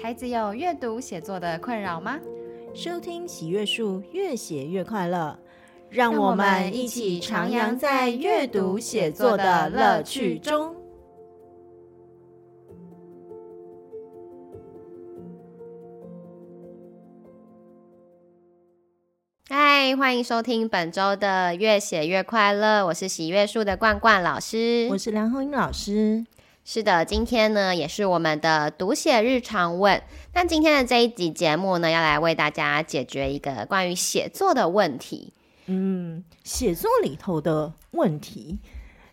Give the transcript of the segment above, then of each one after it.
孩子有阅读写作的困扰吗？收听喜阅树，越写越快乐，让我们一起徜徉在阅读写作的乐趣中。嗨，欢迎收听本周的越写越快乐，我是喜阅树的罐罐老师，我是梁红英老师。是的，今天呢也是我们的读写日常问。那今天的这一集节目呢，要来为大家解决一个关于写作的问题。嗯，写作里头的问题。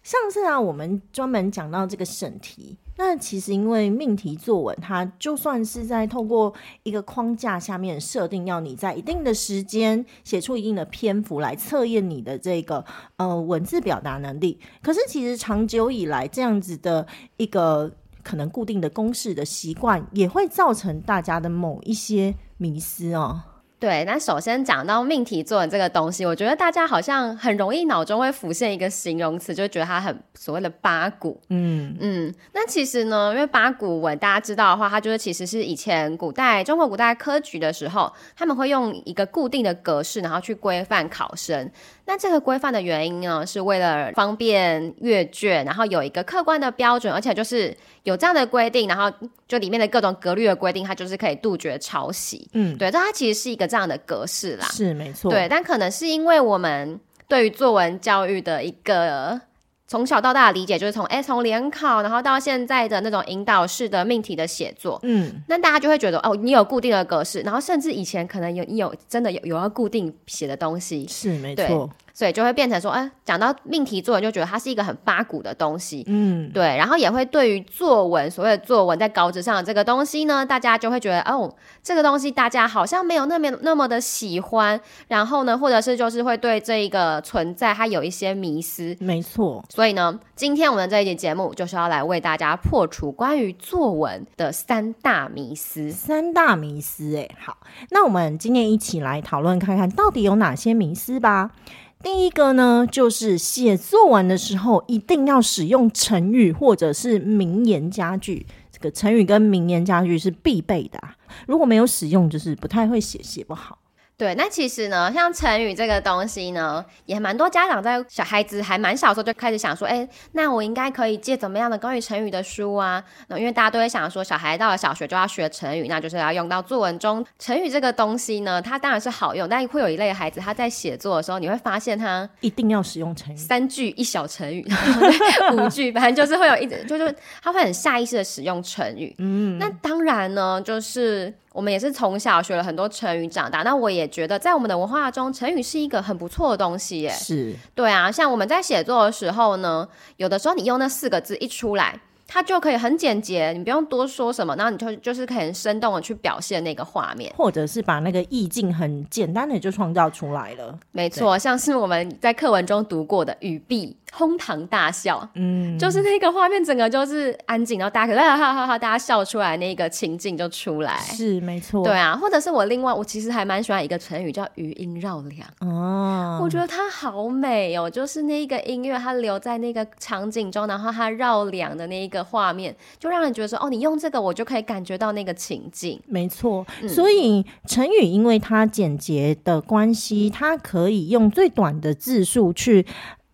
上次啊，我们专门讲到这个审题。那其实因为命题作文，它就算是在透过一个框架下面设定，要你在一定的时间写出一定的篇幅来测验你的这个呃文字表达能力。可是其实长久以来，这样子的一个可能固定的公式的习惯，也会造成大家的某一些迷思哦。对，那首先讲到命题作文这个东西，我觉得大家好像很容易脑中会浮现一个形容词，就觉得它很所谓的八股。嗯嗯，那其实呢，因为八股文大家知道的话，它就是其实是以前古代中国古代科举的时候，他们会用一个固定的格式，然后去规范考生。那这个规范的原因呢，是为了方便阅卷，然后有一个客观的标准，而且就是有这样的规定，然后就里面的各种格律的规定，它就是可以杜绝抄袭。嗯，对，但它其实是一个这样的格式啦。是没错。对，但可能是因为我们对于作文教育的一个从小到大的理解，就是从哎从联考，然后到现在的那种引导式的命题的写作，嗯，那大家就会觉得哦，你有固定的格式，然后甚至以前可能有你有真的有有要固定写的东西，是没错。所以就会变成说，哎，讲到命题作文，就觉得它是一个很八股的东西，嗯，对，然后也会对于作文，所谓的作文在稿纸上的这个东西呢，大家就会觉得，哦，这个东西大家好像没有那么那么的喜欢，然后呢，或者是就是会对这一个存在它有一些迷思，没错。所以呢，今天我们这一集节目就是要来为大家破除关于作文的三大迷思，三大迷思，哎，好，那我们今天一起来讨论看看到底有哪些迷思吧。第一个呢，就是写作文的时候一定要使用成语或者是名言佳句。这个成语跟名言佳句是必备的啊，如果没有使用，就是不太会写，写不好。对，那其实呢，像成语这个东西呢，也蛮多家长在小孩子还蛮小的时候就开始想说，哎，那我应该可以借怎么样的关于成语的书啊？那因为大家都会想说，小孩到了小学就要学成语，那就是要用到作文中。成语这个东西呢，它当然是好用，但会有一类孩子，他在写作的时候，你会发现他一定要使用成语，三句一小成语，五句，反正就是会有一直，就是他会很下意识的使用成语。嗯，那当然呢，就是。我们也是从小学了很多成语长大，那我也觉得在我们的文化中，成语是一个很不错的东西耶。是，对啊，像我们在写作的时候呢，有的时候你用那四个字一出来。它就可以很简洁，你不用多说什么，然后你就就是可以很生动的去表现那个画面，或者是把那个意境很简单的就创造出来了。没错，像是我们在课文中读过的语毕哄堂大笑，嗯，就是那个画面整个就是安静，然后大家可哈哈哈哈，大家笑出来那个情境就出来。是没错，对啊，或者是我另外我其实还蛮喜欢一个成语叫余音绕梁哦，我觉得它好美哦，就是那个音乐它留在那个场景中，然后它绕梁的那一个。画面就让人觉得说，哦，你用这个，我就可以感觉到那个情境。没错，嗯，所以成语因为它简洁的关系，它可以用最短的字数去。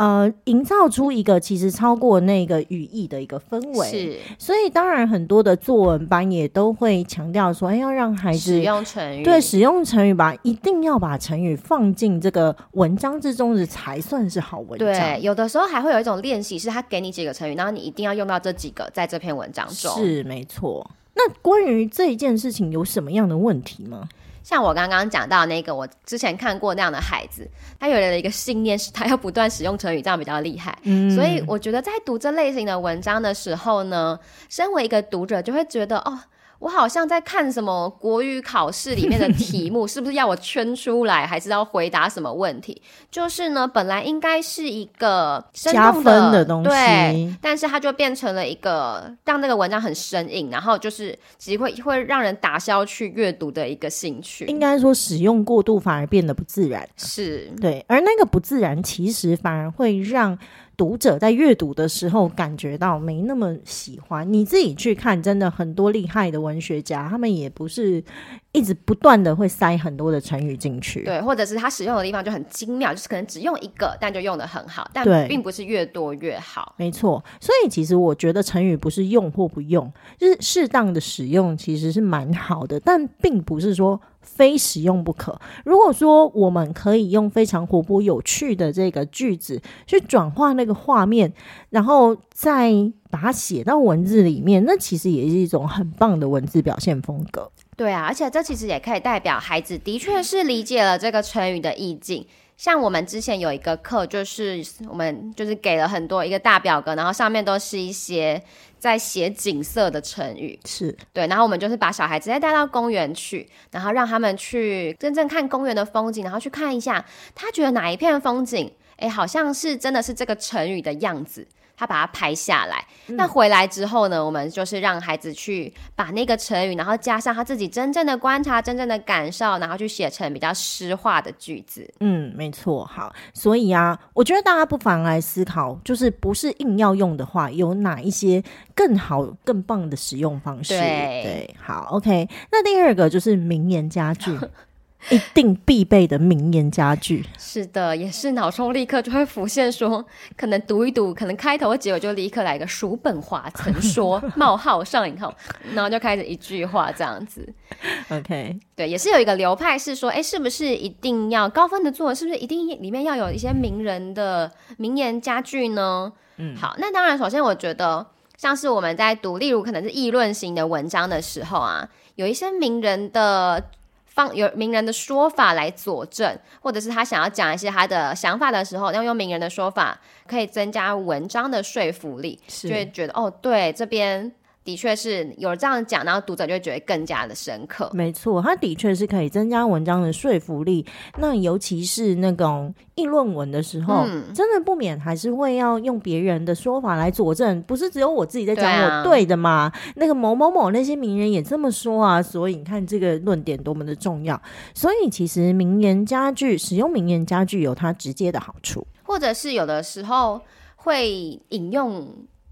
呃，营造出一个其实超过那个语义的一个氛围，是，所以当然很多的作文班也都会强调说，哎，要让孩子使用成语，对，使用成语吧，一定要把成语放进这个文章之中的才算是好文章。对，有的时候还会有一种练习，是他给你几个成语，然后你一定要用到这几个在这篇文章中。是，没错。那关于这一件事情有什么样的问题吗？像我刚刚讲到那个，我之前看过那样的孩子，他有了一个信念，是他要不断使用成语，这样比较厉害。嗯，所以我觉得在读这类型的文章的时候呢，身为一个读者，就会觉得哦。我好像在看什么国语考试里面的题目，是不是要我圈出来，还是要回答什么问题？就是呢，本来应该是一个生动的加分的东西，对，但是它就变成了一个让那个文章很生硬，然后就是其实会会让人打消去阅读的一个兴趣。应该说使用过度反而变得不自然，是，对，而那个不自然其实反而会让读者在阅读的时候感觉到没那么喜欢。你自己去看，真的很多厉害的文学家，他们也不是一直不断的会塞很多的成语进去，对，或者是他使用的地方就很精妙，就是可能只用一个，但就用的很好，但并不是越多越好。没错，所以其实我觉得成语不是用或不用，就是适当的使用其实是蛮好的，但并不是说。非使用不可。如果说我们可以用非常活泼有趣的这个句子去转化那个画面，然后再把它写到文字里面，那其实也是一种很棒的文字表现风格。对啊，而且这其实也可以代表孩子的确是理解了这个成语的意境。像我们之前有一个课，就是我们就是给了很多一个大表格，然后上面都是一些在写景色的成语，是对，然后我们就是把小孩直接带到公园去，然后让他们去真正看公园的风景，然后去看一下他觉得哪一片风景，哎，好像是真的是这个成语的样子。他把它拍下来，那回来之后呢，我们就是让孩子去把那个成语，然后加上他自己真正的观察、真正的感受，然后去写成比较诗化的句子。嗯，没错。好，所以啊，我觉得大家不妨来思考，就是不是硬要用的话，有哪一些更好、更棒的使用方式？对，对，好，OK。那第二个就是名言佳句。一定必备的名言佳句，是的，也是脑中立刻就会浮现说，可能读一读，可能开头和结尾就立刻来个叔本华曾说冒号上引号，然后就开始一句话这样子。OK，对，也是有一个流派是说，哎，是不是一定要高分的作文，是不是一定里面要有一些名人的名言佳句呢？嗯，好，那当然，首先我觉得像是我们在读，例如可能是议论型的文章的时候啊，有一些名人的。方有名人的说法来佐证，或者是他想要讲一些他的想法的时候，要用名人的说法，可以增加文章的说服力，就会觉得哦，对，这边。的确是有这样讲，然后读者就会觉得更加的深刻。没错，它的确是可以增加文章的说服力。那尤其是那种议论文的时候，嗯，真的不免还是会要用别人的说法来佐证，不是只有我自己在讲我对的嘛？那个某某某那些名人也这么说啊，所以你看这个论点多么的重要。所以其实名言佳句，使用名言佳句有它直接的好处，或者是有的时候会引用。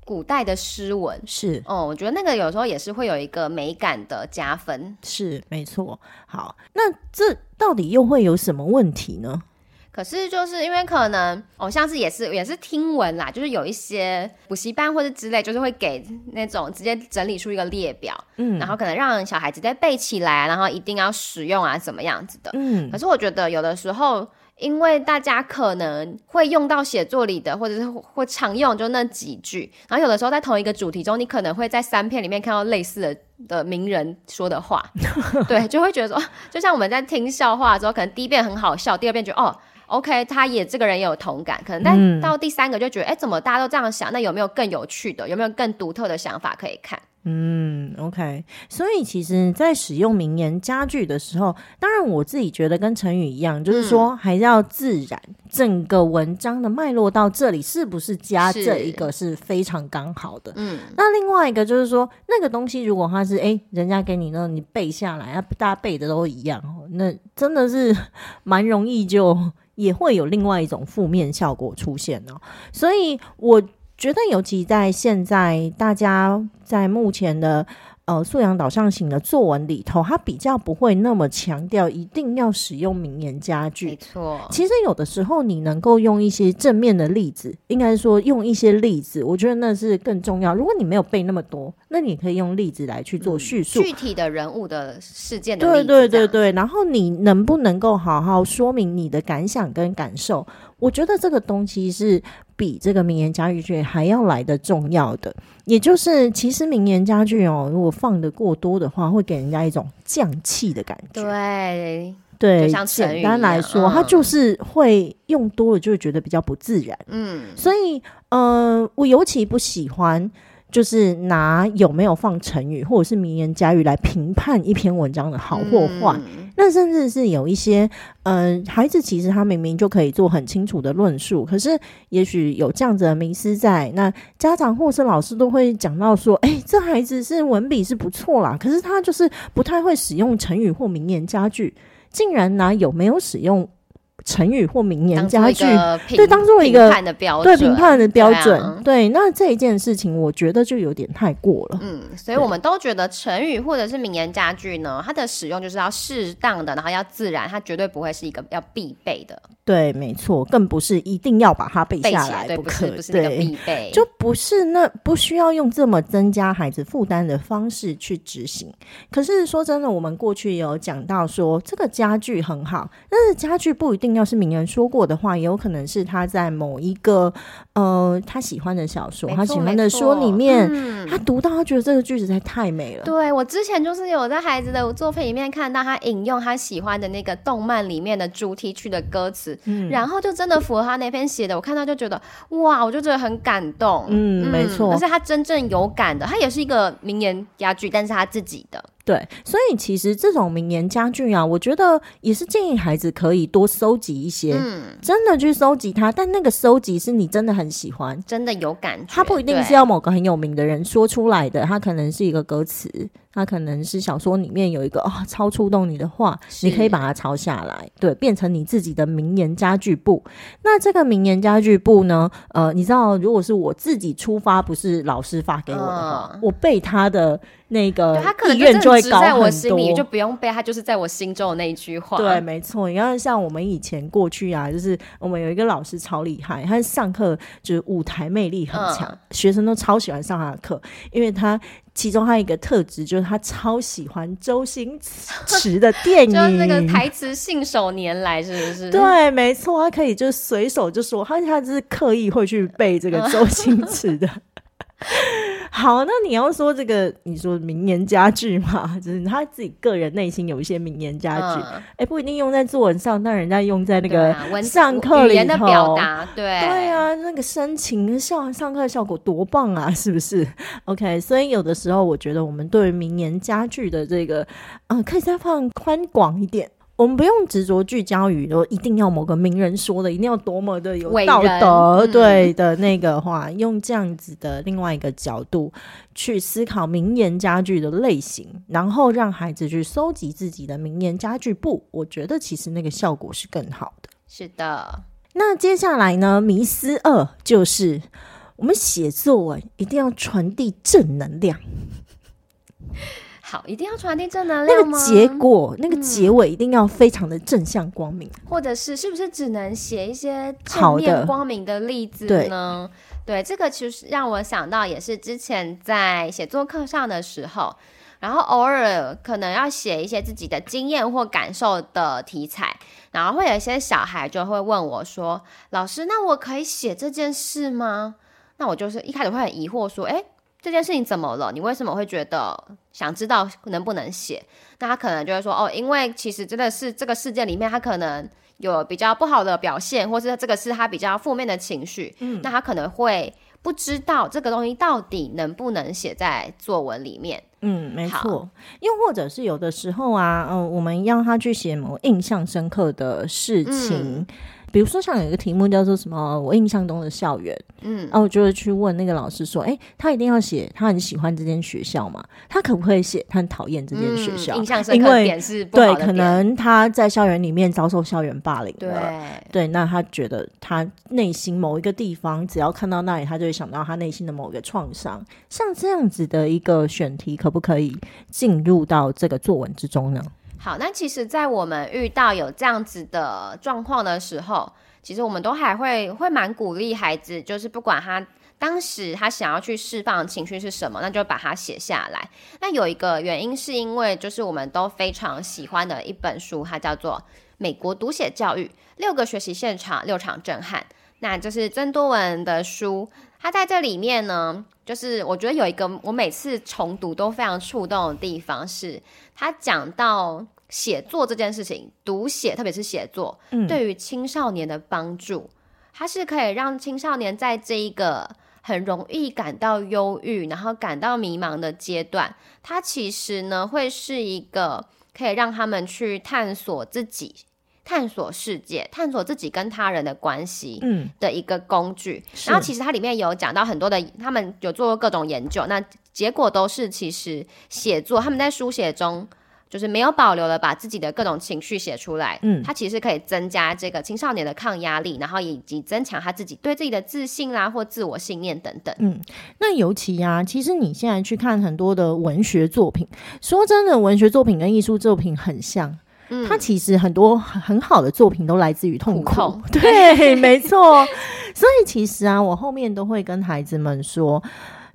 古代的诗文是哦，我觉得那个有时候也是会有一个美感的加分，是没错。好，那这到底又会有什么问题呢？可是就是因为可能哦，像是也是也是听闻啦，就是有一些补习班或者之类，就是会给那种直接整理出一个列表，嗯，然后可能让小孩子再背起来，然后一定要使用啊，怎么样子的，嗯。可是我觉得有的时候。因为大家可能会用到写作里的，或者是会常用就那几句，然后有的时候在同一个主题中，你可能会在三篇里面看到类似的的名人说的话，对，就会觉得说，就像我们在听笑话的时候，可能第一遍很好笑，第二遍觉得哦，OK，他也这个人也有同感，可能但到第三个就觉得，哎、嗯，怎么大家都这样想？那有没有更有趣的？有没有更独特的想法可以看？嗯，OK，所以其实，在使用名言佳句的时候，当然我自己觉得跟成语一样，就是说还是要自然，嗯、整个文章的脉络到这里是不是加这一个是非常刚好的。嗯，那另外一个就是说，那个东西如果它是哎，人家给你那你背下来，啊，大家背的都一样，那真的是 蛮容易就也会有另外一种负面效果出现哦。所以我。觉得尤其在现在，大家在目前的呃素养导向型的作文里头，它比较不会那么强调一定要使用名言佳句。没错，其实有的时候你能够用一些正面的例子，应该说用一些例子，我觉得那是更重要。如果你没有背那么多，那你可以用例子来去做叙述，嗯、具体的人物的事件的。对对对对，然后你能不能够好好说明你的感想跟感受？我觉得这个东西是比这个名言佳句还要来的重要的，也就是其实名言佳句哦，如果放的过多的话，会给人家一种降气的感觉。对对，简单来说，嗯，它就是会用多了就会觉得比较不自然。嗯，所以呃，我尤其不喜欢。就是拿有没有放成语或者是名言佳语来评判一篇文章的好或坏，嗯，那甚至是有一些，嗯、呃，孩子其实他明明就可以做很清楚的论述，可是也许有这样子的迷思在，那家长或是老师都会讲到说，哎、欸，这孩子是文笔是不错啦，可是他就是不太会使用成语或名言佳句，竟然拿有没有使用成语或名言佳句，对，当做一个评判的标准，对评判的标准，对，啊、对，那这一件事情，我觉得就有点太过了。嗯，所以我们都觉得成语或者是名言佳句呢，它的使用就是要适当的，然后要自然，它绝对不会是一个要必备的。对，没错，更不是一定要把它背下来不可，对，不是那个必备，就不是那不需要用这么增加孩子负担的方式去执行。可是说真的，我们过去也有讲到说，这个家具很好，但是家具不一定要是名人说过的话，也有可能是他在某一个呃他喜欢的小说、他喜欢的书里面，嗯、他读到他觉得这个句子实在太美了。对，我之前就是有在孩子的作品里面看到他引用他喜欢的那个动漫里面的主题曲的歌词。嗯，然后就真的符合他那篇写的，我看到就觉得哇，我就觉得很感动。嗯，嗯没错，而且他真正有感的，他也是一个名言佳句，但是他自己的。对，所以其实这种名言佳句啊，我觉得也是建议孩子可以多收集一些，嗯，真的去收集它。但那个收集是你真的很喜欢，真的有感觉。它不一定是要某个很有名的人说出来的，它可能是一个歌词。它可能是小说里面有一个哦，超触动你的话，你可以把它抄下来，对，变成你自己的名言佳句簿。那这个名言佳句簿呢？呃，你知道，如果是我自己出发，不是老师发给我的话，嗯、我背他的那个意愿就会高很多。我心里就不用背，他就是在我心中的那一句话。对，没错。你看，像我们以前过去啊，就是我们有一个老师超厉害，他上课就是舞台魅力很强，嗯、学生都超喜欢上他的课，因为他。其中还有一个特质，就是他超喜欢 周星驰的电影，就是那个台词信手拈来，是不是？对，没错，他可以就随手就说，他他就是刻意会去背这个周星驰的。好，那你要说这个，你说名言佳句嘛，就是他自己个人内心有一些名言佳句，哎、嗯欸，不一定用在作文上，但人家用在那个上课里头，语言的表达，对对啊，那个深情上上课效果多棒啊，是不是？OK，所以有的时候我觉得我们对于名言佳句的这个，嗯，可以再放宽广一点。我们不用执着聚焦于说一定要某个名人说的，一定要多么的有道德，对的那个话，嗯、用这样子的另外一个角度去思考名言佳句的类型，然后让孩子去收集自己的名言佳句簿，我觉得其实那个效果是更好的。是的，那接下来呢？迷思二就是我们写作文一定要传递正能量。好，一定要传递正能量吗？那个结果，那个结尾一定要非常的正向光明，嗯、或者是是不是只能写一些正面光明的例子呢？对，对，这个其实让我想到，也是之前在写作课上的时候，然后偶尔可能要写一些自己的经验或感受的题材，然后会有一些小孩就会问我说：“老师，那我可以写这件事吗？”那我就是一开始会很疑惑说：“诶。这件事情怎么了？你为什么会觉得想知道能不能写？那他可能就会说哦，因为其实真的是这个事件里面，他可能有比较不好的表现，或是这个是他比较负面的情绪。嗯，那他可能会不知道这个东西到底能不能写在作文里面。嗯，没错。又或者是有的时候啊，嗯、呃，我们让他去写某印象深刻的事情。嗯比如说，像有一个题目叫做什么？我印象中的校园，嗯，然后我就会去问那个老师说：“哎，他一定要写他很喜欢这间学校吗？他可不可以写他很讨厌这间学校？印象深刻点是。对，可能他在校园里面遭受校园霸凌了。对，对，那他觉得他内心某一个地方，只要看到那里，他就会想到他内心的某一个创伤。像这样子的一个选题，可不可以进入到这个作文之中呢？”好，那其实，在我们遇到有这样子的状况的时候，其实我们都还会会蛮鼓励孩子，就是不管他当时他想要去释放情绪是什么，那就把它写下来。那有一个原因是因为，就是我们都非常喜欢的一本书，它叫做《美国读写教育：六个学习现场，六场震撼》。那就是曾多文的书，它在这里面呢，就是我觉得有一个我每次重读都非常触动的地方是，他讲到写作这件事情，读写特别是写作，嗯，对于青少年的帮助，它是可以让青少年在这一个很容易感到忧郁，然后感到迷茫的阶段，它其实呢会是一个可以让他们去探索自己。探索世界，探索自己跟他人的关系，嗯，的一个工具。嗯、然后其实它里面有讲到很多的，他们有做过各种研究，那结果都是其实写作，他们在书写中就是没有保留的把自己的各种情绪写出来，嗯，他其实可以增加这个青少年的抗压力，然后以及增强他自己对自己的自信啦或自我信念等等。嗯，那尤其呀、啊，其实你现在去看很多的文学作品，说真的，文学作品跟艺术作品很像，嗯，它其实很多很好的作品都来自于痛苦，痛 对，没错。所以其实啊，我后面都会跟孩子们说，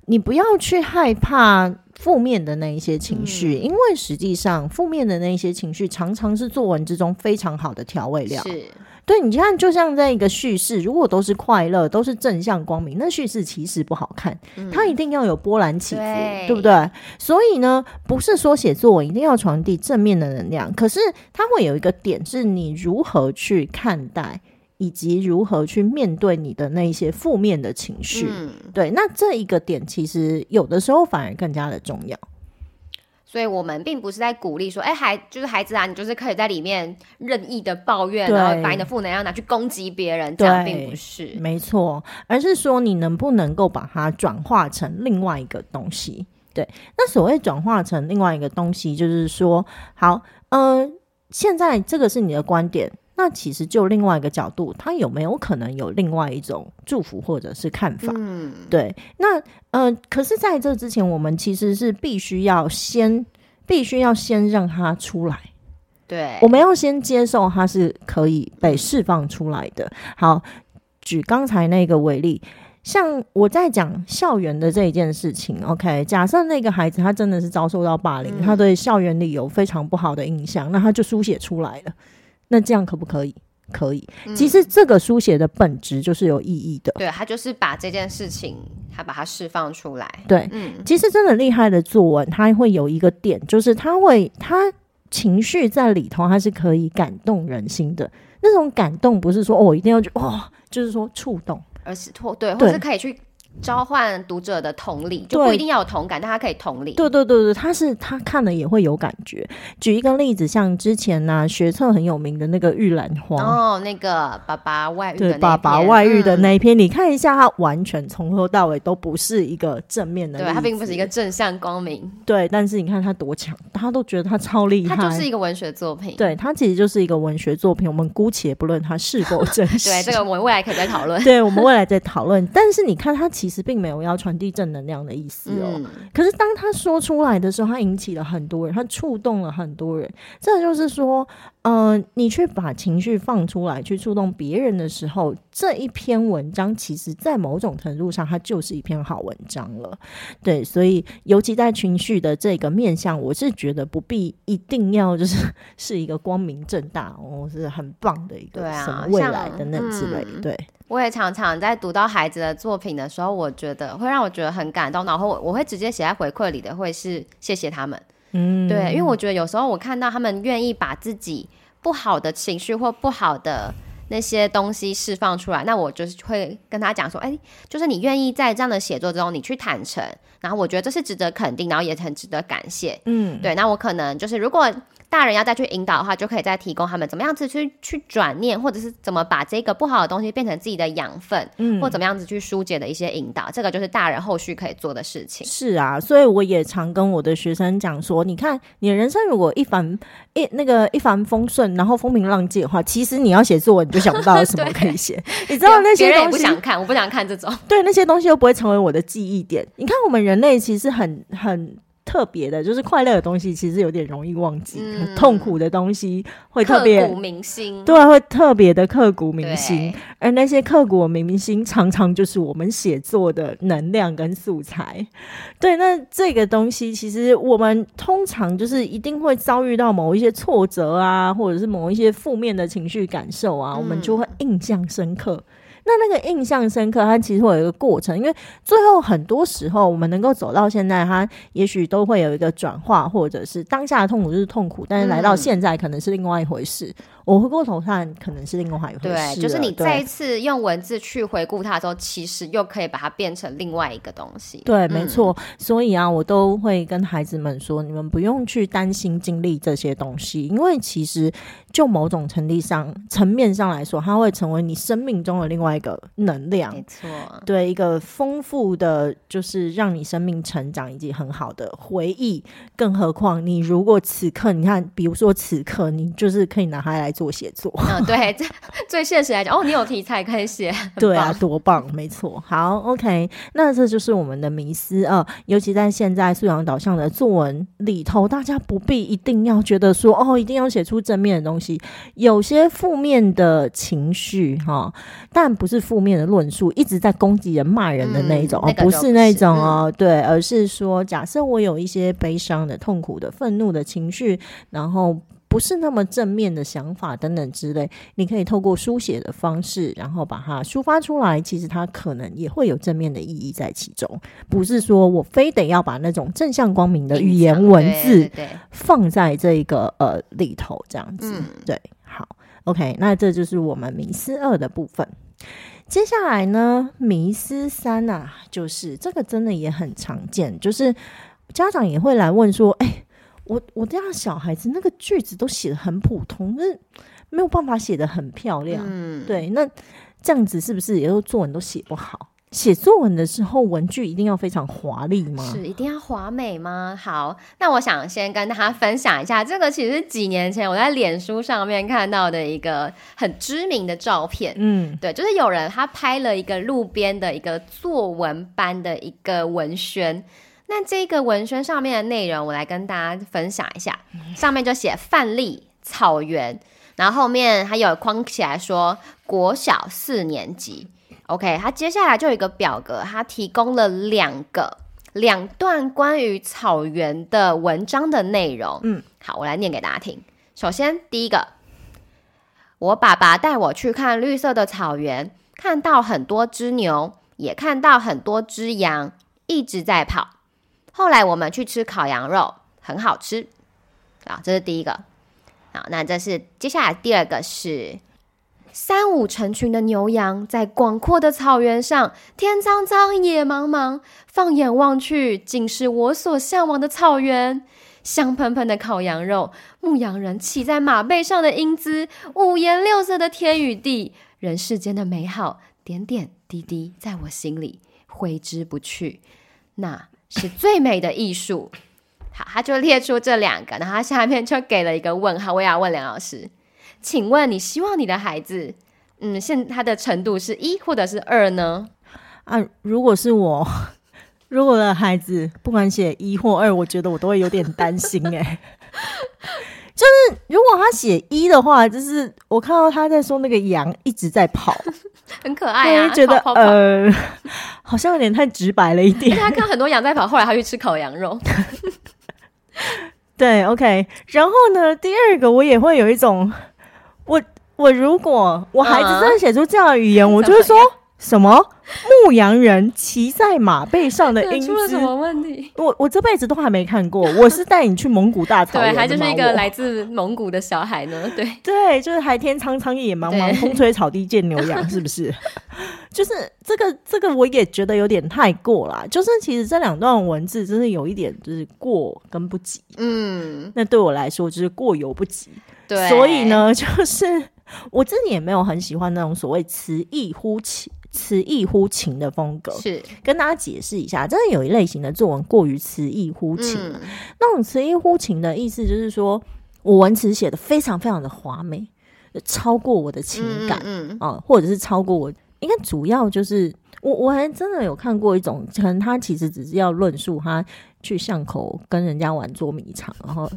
你不要去害怕。负面的那一些情绪，嗯，因为实际上负面的那一些情绪常常是作文之中非常好的调味料。是，对，你看，就像在一个叙事，如果都是快乐，都是正向光明，那叙事其实不好看。嗯，它一定要有波澜起伏，对，对不对？所以呢，不是说写作文一定要传递正面的能量，可是它会有一个点，是你如何去看待。以及如何去面对你的那一些负面的情绪，嗯，对，那这一个点其实有的时候反而更加的重要。所以，我们并不是在鼓励说，哎，孩就是孩子啊，你就是可以在里面任意的抱怨，然后把你的负能量拿去攻击别人，这样并不是，没错，而是说你能不能够把它转化成另外一个东西。对，那所谓转化成另外一个东西，就是说，好，嗯、呃，现在这个是你的观点。那其实就另外一个角度，他有没有可能有另外一种祝福或者是看法？嗯，对。那呃，可是在这之前，我们其实是必须要先，必须要先让他出来。对，我们要先接受他是可以被释放出来的。好，举刚才那个为例，像我在讲校园的这一件事情，OK，假设那个孩子他真的是遭受到霸凌，嗯，他对校园里有非常不好的印象，那他就书写出来了。那这样可不可以？可以。嗯、其实这个书写的本质就是有意义的。对，他就是把这件事情，他把它释放出来。对，嗯，其实真的厉害的作文，他会有一个点，就是他会，他情绪在里头，他是可以感动人心的。那种感动不是说哦，一定要去哇、哦，就是说触动，而是或对，或是可以去。召唤读者的同理，就不一定要有同感，但他可以同理。对对对对，他是他看了也会有感觉。举一个例子，像之前呢、啊，学测很有名的那个玉兰花哦，那个爸爸外遇的爸爸外遇的那一篇，嗯、你看一下，他完全从头到尾都不是一个正面的，对他并不是一个正向光明。对，但是你看他多强，他都觉得他超厉害，他就是一个文学作品。对他其实就是一个文学作品，我们姑且不论他是否真实。对，这个我们未来可以再讨论。对，我们未来再讨论。但是你看，他其实并没有要。传递正能量的意思哦、可是当他说出来的时候，他引起了很多人，他触动了很多人。这就是说，嗯、呃，你去把情绪放出来，去触动别人的时候，这一篇文章其实在某种程度上，它就是一篇好文章了。对，所以尤其在情绪的这个面向，我是觉得不必一定要就是 是一个光明正大哦，是很棒的一个什么未来的那之类。嗯、对。我也常常在读到孩子的作品的时候，我觉得会让我觉得很感动，然后我会直接写在回馈里的，会是谢谢他们。嗯，对，因为我觉得有时候我看到他们愿意把自己不好的情绪或不好的那些东西释放出来，那我就是会跟他讲说，哎，就是你愿意在这样的写作中，你去坦诚，然后我觉得这是值得肯定，然后也很值得感谢。嗯，对，那我可能就是如果。大人要再去引导的话，就可以再提供他们怎么样子去去转念，或者是怎么把这个不好的东西变成自己的养分，嗯，或怎么样子去疏解的一些引导，这个就是大人后续可以做的事情。是啊，所以我也常跟我的学生讲说，你看你的人生如果一帆一那个一帆风顺，然后风平浪静的话，其实你要写作文你就想不到有什么可以写。你知道那些东西 别人也不想看，我不想看这种。对，那些东西又不会成为我的记忆点。你看我们人类其实很很。特别的，就是快乐的东西，其实有点容易忘记；嗯、痛苦的东西会特别刻骨铭心，对，会特别的刻骨铭心。而那些刻骨铭心，常常就是我们写作的能量跟素材。对，那这个东西，其实我们通常就是一定会遭遇到某一些挫折啊，或者是某一些负面的情绪感受啊，嗯、我们就会印象深刻。那那个印象深刻，它其实会有一个过程，因为最后很多时候我们能够走到现在，它也许都会有一个转化，或者是当下的痛苦就是痛苦，但是来到现在可能是另外一回事。嗯、我回过头看，可能是另外一回事。对，就是你再一次用文字去回顾它的时候，其实又可以把它变成另外一个东西。对，没错。嗯、所以啊，我都会跟孩子们说，你们不用去担心经历这些东西，因为其实就某种程度上层面上来说，它会成为你生命中的另外一个能量。没错，对，一个丰富的，就是让你生命成长以及很好的回忆。更何况，你如果此刻你看，比如说此刻，你就是可以拿它来做写作。嗯，对，这最现实来讲，哦，你有题材可以写，对啊，多棒，没错。好，OK，那这就是我们的迷思啊，尤其在现在素养导向的作文里头，大家不必一定要觉得说，哦，一定要写出正面的东西，有些负面的情绪哈，但不是负面的论述，一直在攻击人、骂人的那一种，嗯、哦，不是那种哦，嗯、对，而是说，假设我有一些悲伤的、痛苦的、愤怒的情绪，然后。不是那么正面的想法等等之类，你可以透过书写的方式，然后把它抒发出来。其实它可能也会有正面的意义在其中，不是说我非得要把那种正向光明的语言文字放在这个呃里头这样子。嗯、对，好，OK，那这就是我们迷思二的部分。接下来呢，迷思三啊，就是这个真的也很常见，就是家长也会来问说，哎。我我这样小孩子那个句子都写的很普通，就是没有办法写的很漂亮。嗯，对，那这样子是不是以后作文都写不好？写作文的时候文具一定要非常华丽吗？是一定要华美吗？好，那我想先跟大家分享一下，这个其实是几年前我在脸书上面看到的一个很知名的照片。嗯，对，就是有人他拍了一个路边的一个作文班的一个文宣。那这个文宣上面的内容，我来跟大家分享一下。上面就写范例草原，然后后面还有框起来说国小四年级。OK，它接下来就有一个表格，它提供了两个两段关于草原的文章的内容。嗯，好，我来念给大家听。首先第一个，我爸爸带我去看绿色的草原，看到很多只牛，也看到很多只羊，一直在跑。后来我们去吃烤羊肉，很好吃啊！这是第一个。好，那这是接下来第二个是三五成群的牛羊在广阔的草原上，天苍苍，野茫茫，放眼望去，尽是我所向往的草原。香喷喷的烤羊肉，牧羊人骑在马背上的英姿，五颜六色的天与地，人世间的美好，点点滴滴，在我心里挥之不去。那。是最美的艺术。好，他就列出这两个，然后他下面就给了一个问号。我也要问梁老师，请问你希望你的孩子，嗯，现他的程度是一或者是二呢？啊，如果是我，如果的孩子不管写一或二，我觉得我都会有点担心哎。就是如果他写一的话，就是我看到他在说那个羊一直在跑。很可爱啊，觉得呃，好像有点太直白了一点。他看很多羊在跑，后来他去吃烤羊肉。对，OK。然后呢，第二个我也会有一种，我我如果我孩子真的写出这样的语言，嗯、我就会说。什么牧羊人骑在马背上的 英姿？出了什么问题？我我这辈子都还没看过。我是带你去蒙古大草 原，对，还就是一个来自蒙古的小孩呢。对 对，就是海天苍苍，野茫茫，风吹草低见牛羊，是不是？就是这个这个，我也觉得有点太过了。就是其实这两段文字真的有一点，就是过跟不及。嗯，那对我来说就是过犹不及。对，所以呢，就是我自己也没有很喜欢那种所谓词意呼情。词意呼情的风格是跟大家解释一下，真的有一类型的作文过于词意呼情。嗯、那种词意呼情的意思就是说，我文词写的非常非常的华美，超过我的情感，嗯，嗯，嗯啊，或者是超过我。应该主要就是我我还真的有看过一种，可能他其实只是要论述他去巷口跟人家玩捉迷藏，然后。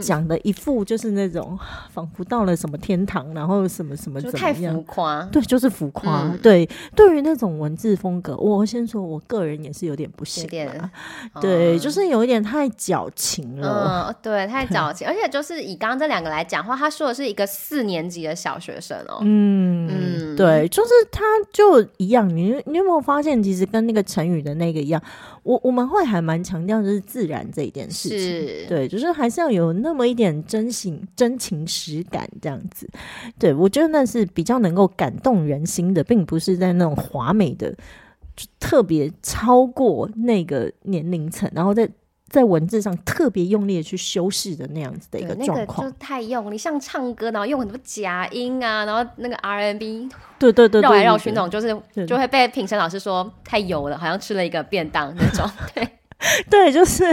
讲的一副就是那种 仿佛到了什么天堂，然后什么什么怎么样，就太浮夸。对，就是浮夸。嗯、对，对于那种文字风格，我先说，我个人也是有点不喜欢。对，嗯、就是有一点太矫情了。嗯，对，太矫情。而且就是以刚刚这两个来讲的话，他说的是一个四年级的小学生哦。嗯嗯，对，就是他就一样。你你有没有发现，其实跟那个成语的那个一样？我我们会还蛮强调就是自然这一件事情，对，就是还是要有那么一点真情真情实感这样子。对，我觉得那是比较能够感动人心的，并不是在那种华美的，特别超过那个年龄层，然后在。在文字上特别用力的去修饰的那样子的一个状况，那个、就太用力，像唱歌，然后用很多假音啊，然后那个 R&B，对对对，绕来绕去那种，就是就会被评审老师说太油了，好像吃了一个便当那种。对 对，就是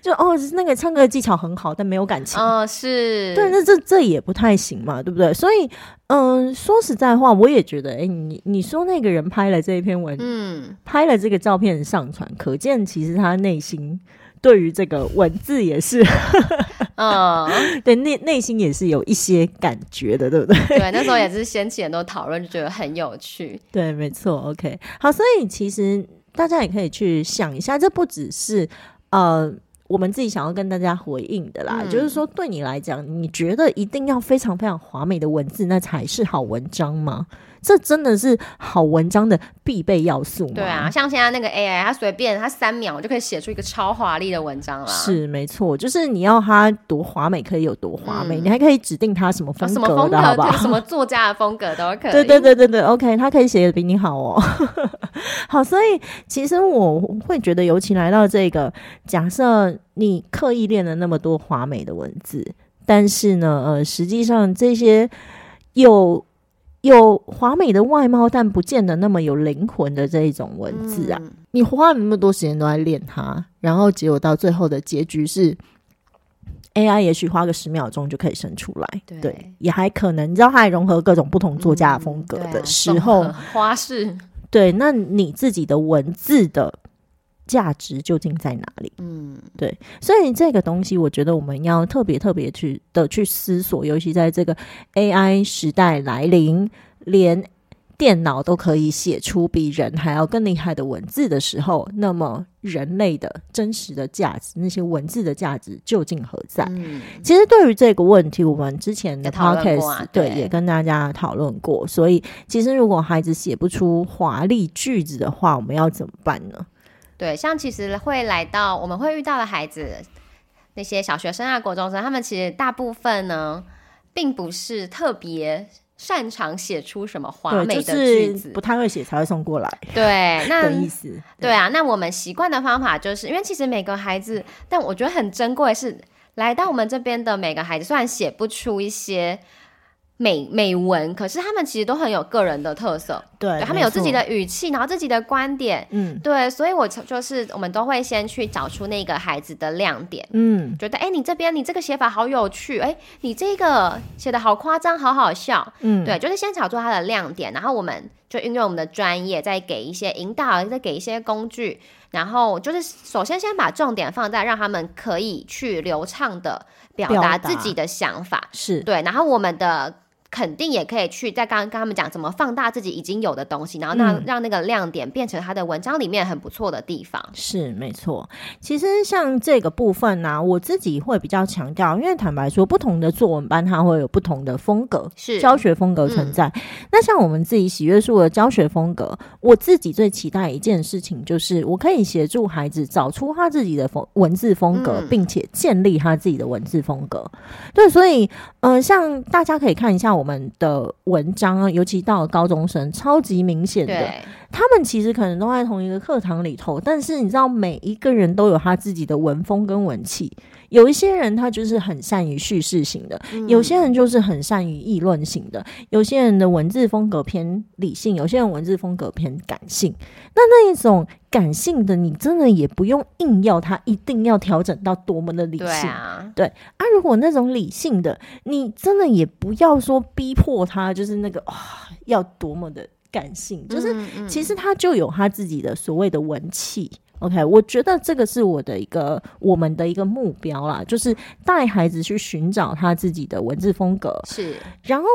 就哦，那个唱歌的技巧很好，但没有感情。哦，是对，那这这也不太行嘛，对不对？所以，嗯、呃，说实在话，我也觉得，哎，你你说那个人拍了这一篇文，嗯，拍了这个照片上传，可见其实他内心。对于这个文字也是，嗯，对内内心也是有一些感觉的，对不对？对，那时候也是掀起很多讨论，就觉得很有趣。对，没错。OK，好，所以其实大家也可以去想一下，这不只是呃我们自己想要跟大家回应的啦，嗯、就是说对你来讲，你觉得一定要非常非常华美的文字，那才是好文章吗？这真的是好文章的必备要素吗？对啊，像现在那个 AI，它随便它三秒就可以写出一个超华丽的文章了。是没错，就是你要它多华美，可以有多华美，嗯、你还可以指定它什么风格的，什么风格好不好？什么作家的风格都可以。对对对对对，OK，它可以写的比你好哦。好，所以其实我会觉得，尤其来到这个，假设你刻意练了那么多华美的文字，但是呢，呃，实际上这些有。有华美的外貌，但不见得那么有灵魂的这一种文字啊！嗯、你花了那么多时间都在练它，然后结果到最后的结局是 AI，也许花个十秒钟就可以生出来，对，对，也还可能。你知道，它还融合各种不同作家的风格的时候，嗯啊、花式对，那你自己的文字的。价值究竟在哪里？嗯，对，所以这个东西，我觉得我们要特别特别去的去思索，尤其在这个 AI 时代来临，连电脑都可以写出比人还要更厉害的文字的时候，那么人类的真实的价值，那些文字的价值究竟何在？嗯，其实对于这个问题，我们之前的 podcast、啊、对，对也跟大家讨论过。所以，其实如果孩子写不出华丽句子的话，我们要怎么办呢？对，像其实会来到我们会遇到的孩子，那些小学生啊、国中生，他们其实大部分呢，并不是特别擅长写出什么华美的句子，就是、不太会写才会送过来。对，那意思对，对啊。那我们习惯的方法就是，因为其实每个孩子，但我觉得很珍贵是来到我们这边的每个孩子，虽然写不出一些。美美文，可是他们其实都很有个人的特色，对，对他们有自己的语气，然后自己的观点，嗯，对，所以我就是我们都会先去找出那个孩子的亮点，嗯，觉得哎，你这边你这个写法好有趣，哎，你这个写的好夸张，好好笑，嗯，对，就是先找出他的亮点，然后我们就运用我们的专业，再给一些引导，再给一些工具，然后就是首先先把重点放在让他们可以去流畅的表达。自己的想法，是。对，然后我们的。肯定也可以去在刚刚跟他们讲怎么放大自己已经有的东西，然后让、嗯、让那个亮点变成他的文章里面很不错的地方。是没错。其实像这个部分呢、啊，我自己会比较强调，因为坦白说，不同的作文班它会有不同的风格，是教学风格存在。嗯、那像我们自己喜悦树的教学风格，我自己最期待一件事情就是，我可以协助孩子找出他自己的风文字风格，嗯、并且建立他自己的文字风格。对，所以嗯、呃，像大家可以看一下我。我们的文章啊，尤其到了高中生，超级明显的，他们其实可能都在同一个课堂里头，但是你知道，每一个人都有他自己的文风跟文气。有一些人他就是很善于叙事型的，嗯、有些人就是很善于议论型的，有些人的文字风格偏理性，有些人文字风格偏感性。那那一种感性的，你真的也不用硬要他一定要调整到多么的理性，对啊。对啊，如果那种理性的，你真的也不要说逼迫他，就是那个啊、哦，要多么的感性，就是其实他就有他自己的所谓的文气。OK，我觉得这个是我的一个我们的一个目标啦，就是带孩子去寻找他自己的文字风格。是，然后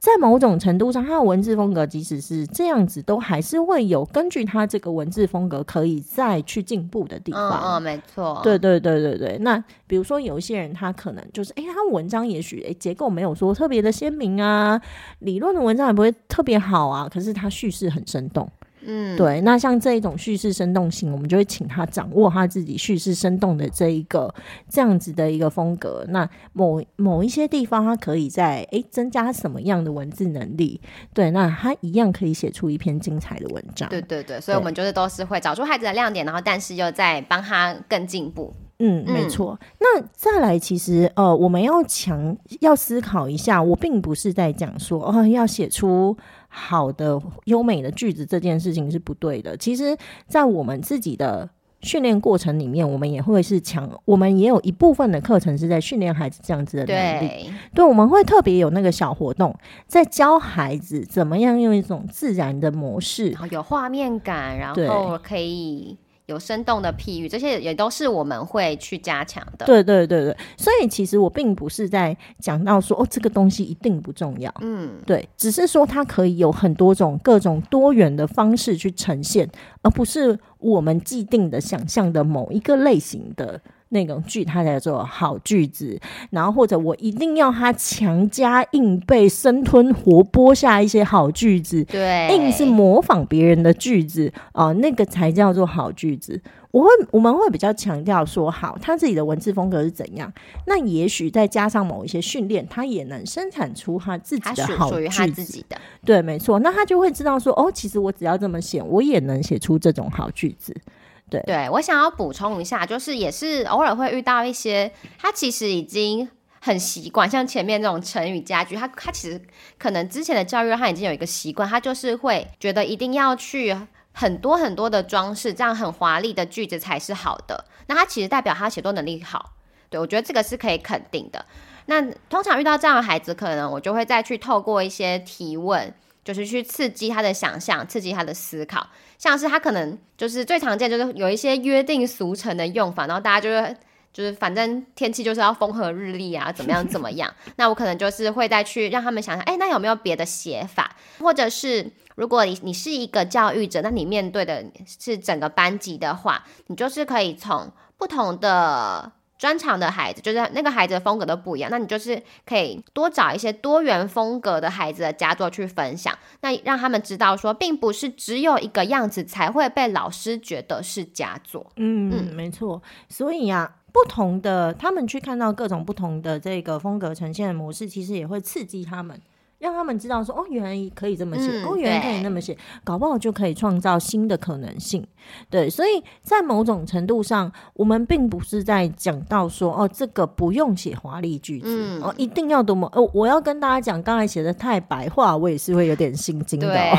在某种程度上，他的文字风格即使是这样子，都还是会有根据他这个文字风格可以再去进步的地方。嗯，嗯，没错。对对对对对。那比如说有一些人，他可能就是，哎，他文章也许哎结构没有说特别的鲜明啊，理论的文章也不会特别好啊，可是他叙事很生动。嗯，对，那像这一种叙事生动性，我们就会请他掌握他自己叙事生动的这一个这样子的一个风格。那某某一些地方，他可以在诶增加什么样的文字能力？对，那他一样可以写出一篇精彩的文章。对对对，所以我们就是都是会找出孩子的亮点，然后但是又在帮他更进步。嗯，没错。那再来，其实呃，我们要强要思考一下，我并不是在讲说哦，要写出。好的优美的句子这件事情是不对的。其实，在我们自己的训练过程里面，我们也会是强，我们也有一部分的课程是在训练孩子这样子的能力。对，对，我们会特别有那个小活动，在教孩子怎么样用一种自然的模式，有画面感，然后可以。有生动的譬喻，这些也都是我们会去加强的。对对对对，所以其实我并不是在讲到说哦，这个东西一定不重要。嗯，对，只是说它可以有很多种各种多元的方式去呈现，而不是我们既定的想象的某一个类型的。那种句，它叫做好句子，然后或者我一定要他强加硬背、生吞活剥下一些好句子，对，硬是模仿别人的句子啊、呃，那个才叫做好句子。我会我们会比较强调说，好，他自己的文字风格是怎样，那也许再加上某一些训练，他也能生产出他自己的好他自己的。对，没错，那他就会知道说，哦，其实我只要这么写，我也能写出这种好句子。对，我想要补充一下，就是也是偶尔会遇到一些，他其实已经很习惯，像前面那种成语佳句，他他其实可能之前的教育他已经有一个习惯，他就是会觉得一定要去很多很多的装饰，这样很华丽的句子才是好的。那他其实代表他写作能力好，对，我觉得这个是可以肯定的。那通常遇到这样的孩子，可能我就会再去透过一些提问。就是去刺激他的想象，刺激他的思考，像是他可能就是最常见，就是有一些约定俗成的用法，然后大家就会就是反正天气就是要风和日丽啊，怎么样怎么样，那我可能就是会再去让他们想想，哎，那有没有别的写法？或者是如果你你是一个教育者，那你面对的是整个班级的话，你就是可以从不同的。专长的孩子，就是那个孩子的风格都不一样，那你就是可以多找一些多元风格的孩子的佳作去分享，那让他们知道说，并不是只有一个样子才会被老师觉得是佳作。嗯，嗯，没错。所以呀、啊，不同的他们去看到各种不同的这个风格呈现的模式，其实也会刺激他们。让他们知道说哦，原来可以这么写，嗯、哦，原来可以那么写，搞不好就可以创造新的可能性。对，所以在某种程度上，我们并不是在讲到说哦，这个不用写华丽句子，嗯、哦，一定要多么哦。我要跟大家讲，刚才写的太白话，我也是会有点心惊的、哦。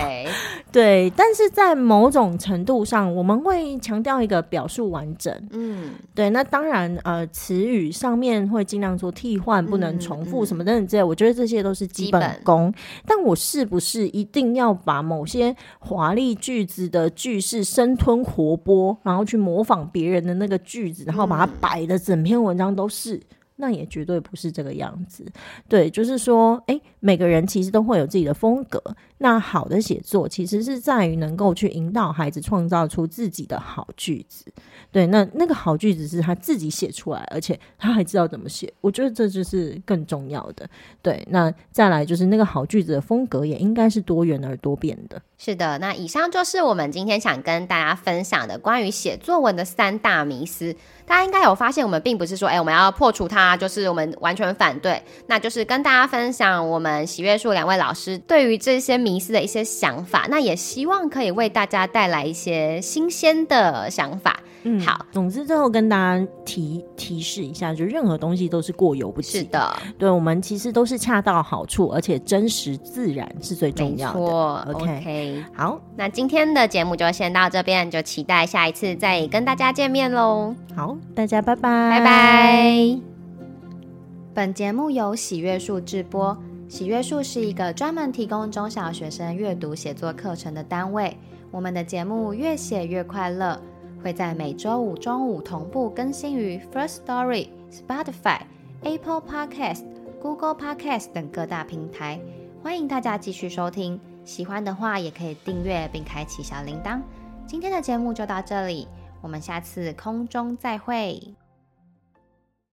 对，但是在某种程度上，我们会强调一个表述完整。嗯，对，那当然呃，词语上面会尽量做替换，不能重复什么等等之类，我觉得这些都是基本功。但我是不是一定要把某些华丽句子的句式生吞活剥，然后去模仿别人的那个句子，然后把它摆的整篇文章都是？那也绝对不是这个样子。对，就是说，诶，每个人其实都会有自己的风格。那好的写作其实是在于能够去引导孩子创造出自己的好句子。对，那那个好句子是他自己写出来，而且他还知道怎么写。我觉得这就是更重要的。对，那再来就是那个好句子的风格也应该是多元而多变的。是的，那以上就是我们今天想跟大家分享的关于写作文的三大迷思。大家应该有发现，我们并不是说，哎，我们要破除它，就是我们完全反对。那就是跟大家分享我们喜悦树两位老师对于这些迷思的一些想法。那也希望可以为大家带来一些新鲜的想法。嗯，好。总之，最后跟大家提提示一下，就任何东西都是过犹不及。是的，对，我们其实都是恰到好处，而且真实自然是最重要错，OK，, okay 好。那今天的节目就先到这边，就期待下一次再跟大家见面喽。好，大家拜拜，拜拜。本节目由喜悦树制播，喜悦树是一个专门提供中小学生阅读写作课程的单位。我们的节目越写越快乐。会在每周五中午同步更新于 First Story、Spotify、Apple Podcast、Google Podcast 等各大平台。欢迎大家继续收听，喜欢的话也可以订阅并开启小铃铛。今天的节目就到这里，我们下次空中再会。